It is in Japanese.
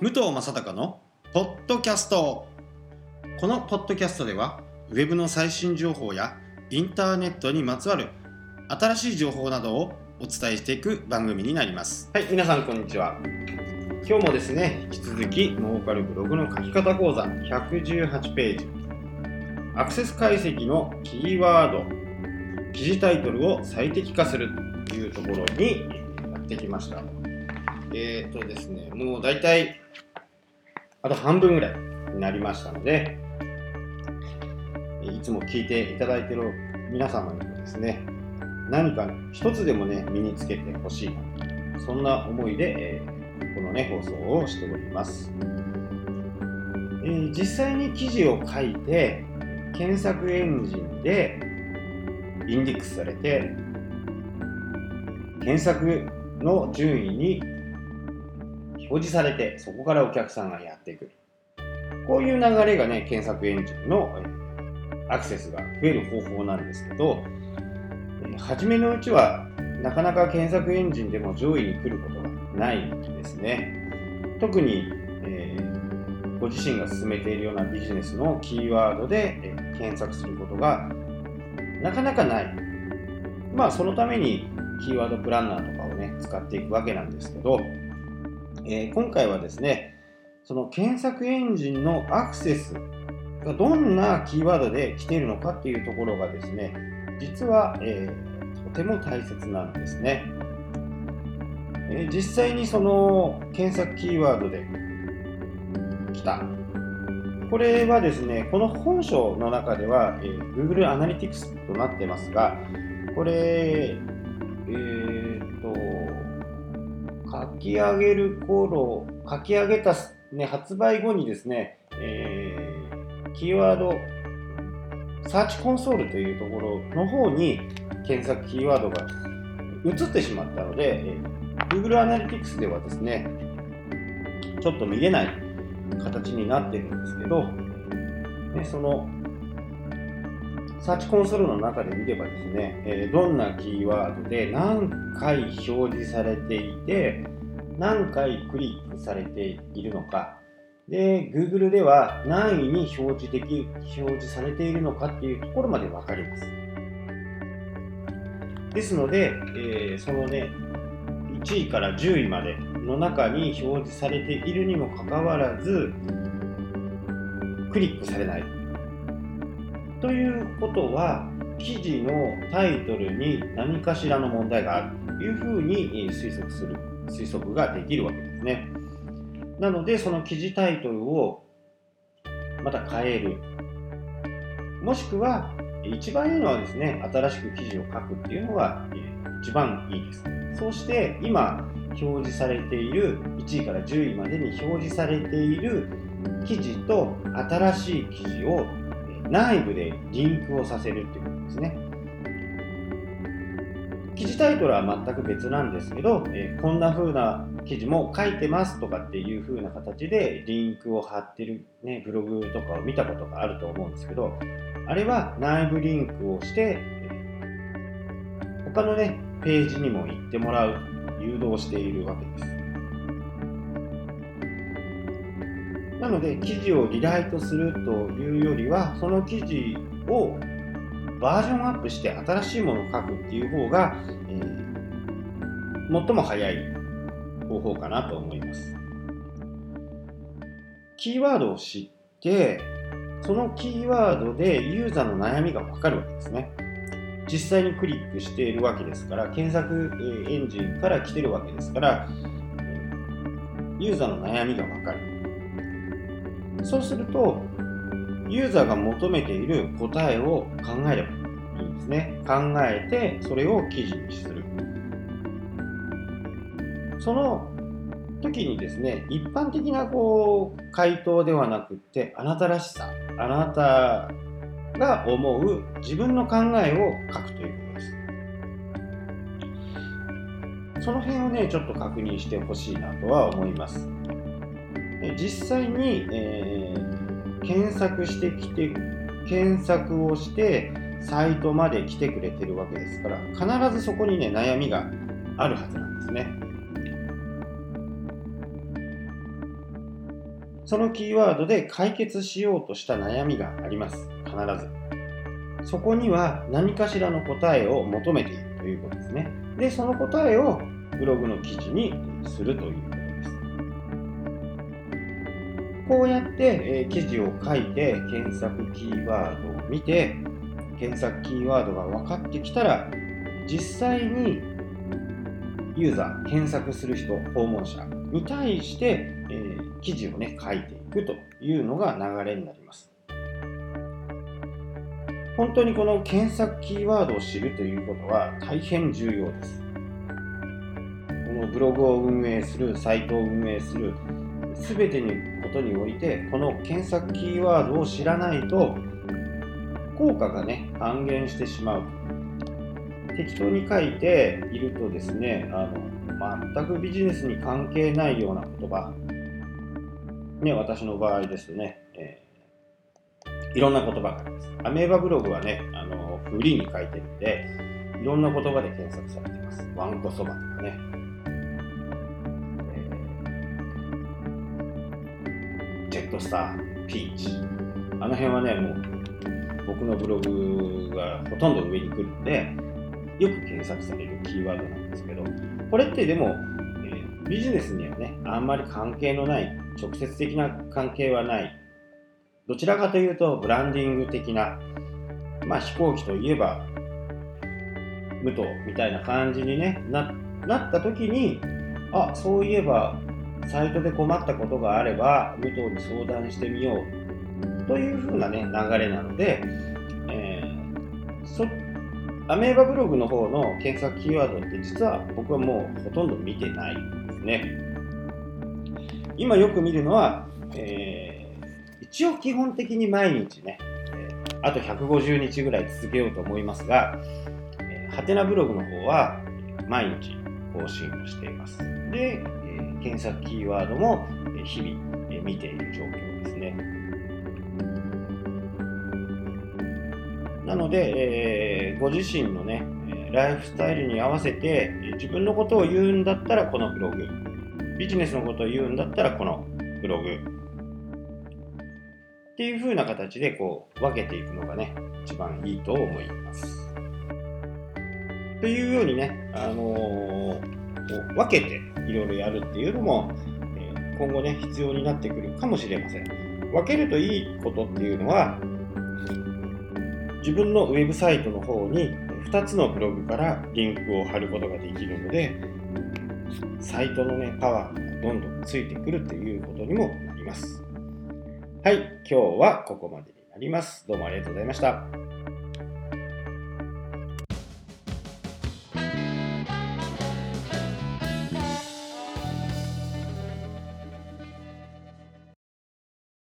武藤正孝のポッドキャスト。このポッドキャストではウェブの最新情報やインターネットにまつわる新しい情報などをお伝えしていく番組になります。はい皆さんこんにちは。今日もですね引き続きノーカルブログの書き方講座118ページ。アクセス解析のキーワード記事タイトルを最適化するというところにやってきました。えっ、ー、とですねもう大体あと半分ぐらいになりましたのでいつも聞いていただいている皆様にもですね何か一つでもね身につけてほしいそんな思いで、え、このね放送をしております、え、実際に記事を書いて検索エンジンでインデックスされて検索の順位に表示されてそこからお客さんがやってくる。こういう流れがね検索エンジンのアクセスが増える方法なんですけど初めのうちはなかなか検索エンジンでも上位に来ることがないんですね。特に、えー、ご自身が進めているようなビジネスのキーワードで、えー、検索することがなかなかない。まあそのためにキーワードプランナーとかをね使っていくわけなんですけど、えー、今回はですねその検索エンジンのアクセスがどんなキーワードで来ているのかっていうところがですね実は、えー、とても大切なんですね、えー、実際にその検索キーワードで来た。これはですねこの本書の中では、えー、Google Analytics となってますがこれえー、書き上げる頃書き上げた、ね、発売後にですね、えー、キーワードサーチコンソールというところの方に検索キーワードが移ってしまったので、Google Analytics ではですね、ちょっと見れない形になってるんですけど、ね、そのサーチコンソールの中で見ればですね、え、どんなキーワードで何回表示されていて、何回クリックされているのか、で、Google では何位に表示でき、表示されているのかっていうところまで分かります。ですので、えー、そのね、1位から10位までの中に表示されているにもかかわらず、クリックされない。ということは、記事のタイトルに何かしらの問題があるというふうに推測する、推測ができるわけですね。なので、その記事タイトルをまた変える。もしくは、一番いいのはですね、新しく記事を書くっていうのが一番いいです。そして、今表示されている1位から10位までに表示されている記事と新しい記事を内部でリンクをさせるっていうことですね。記事タイトルは全く別なんですけど、えこんな風な記事も書いてますとかっていう風な形でリンクを貼ってる、ね、ブログとかを見たことがあると思うんですけど、あれは内部リンクをして、他のね、ページにも行ってもらう、誘導しているわけです。ので、記事をリライトするというよりは、その記事をバージョンアップして新しいものを書くっていう方が、えー、最も早い方法かなと思います。キーワードを知って、そのキーワードでユーザーの悩みがわかるわけですね。実際にクリックしているわけですから、検索エンジンから来てるわけですから、ユーザーの悩みがわかる。そうすると、ユーザーが求めている答えを考えればいいんですね。考えて、それを記事にする。その時にですね、一般的なこう回答ではなくって、あなたらしさ、あなたが思う自分の考えを書くということです。その辺をね、ちょっと確認してほしいなとは思います。実際に、えー、検索してきて、検索をして、サイトまで来てくれてるわけですから、必ずそこにね、悩みがあるはずなんですね。そのキーワードで解決しようとした悩みがあります。必ず。そこには何かしらの答えを求めているということですね。でその答えをブログの記事にするという。こうやって、え、記事を書いて検索キーワードを見て検索キーワードが分かってきたら実際にユーザー検索する人訪問者に対して、えー、記事をね書いていくというのが流れになります。本当にこの検索キーワードを知るということは大変重要です。このブログを運営するサイトを運営する全てのことにおいてこの検索キーワードを知らないと効果がね半減してしまう。適当に書いているとですねあの全くビジネスに関係ないような言葉。ね私の場合ですね、えー、いろんな言葉があります。アメーバブログはねあのフリーに書いてるんでいろんな言葉で検索されてます。ワンコそばとかね、ットスターピーチ。あの辺はねもう僕のブログがほとんど上に来るんでよく検索されるキーワードなんですけど、これってでも、えー、ビジネスにはね、あんまり関係のない、直接的な関係はない、どちらかというと、ブランディング的な、まあ飛行機といえば、武藤みたいな感じに、ね、ななった時に、あそういえば、サイトで困ったことがあれば、武藤に相談してみようというふうな、ね、流れなので、えー、そアメーバブログの方の検索キーワードって実は僕はもうほとんど見てないんですね。今よく見るのは、えー、一応基本的に毎日ね、あと150日ぐらい続けようと思いますが、ハテナブログの方は毎日更新をしています。で、検索キーワードも日々見ている状況ですね。なので、えー、ご自身のね、ライフスタイルに合わせて、自分のことを言うんだったらこのブログ、ビジネスのことを言うんだったらこのブログ、っていう風な形でこう分けていくのがね、一番いいと思います。というようにね、あのー、分けていろいろやるっていうのも、えー、今後ね、必要になってくるかもしれません。分けるといいことっていうのは、自分のウェブサイトの方に2つのブログからリンクを貼ることができるので、サイトのね、パワーがどんどんついてくるということにもなります。はい、今日はここまでになります。どうもありがとうございました。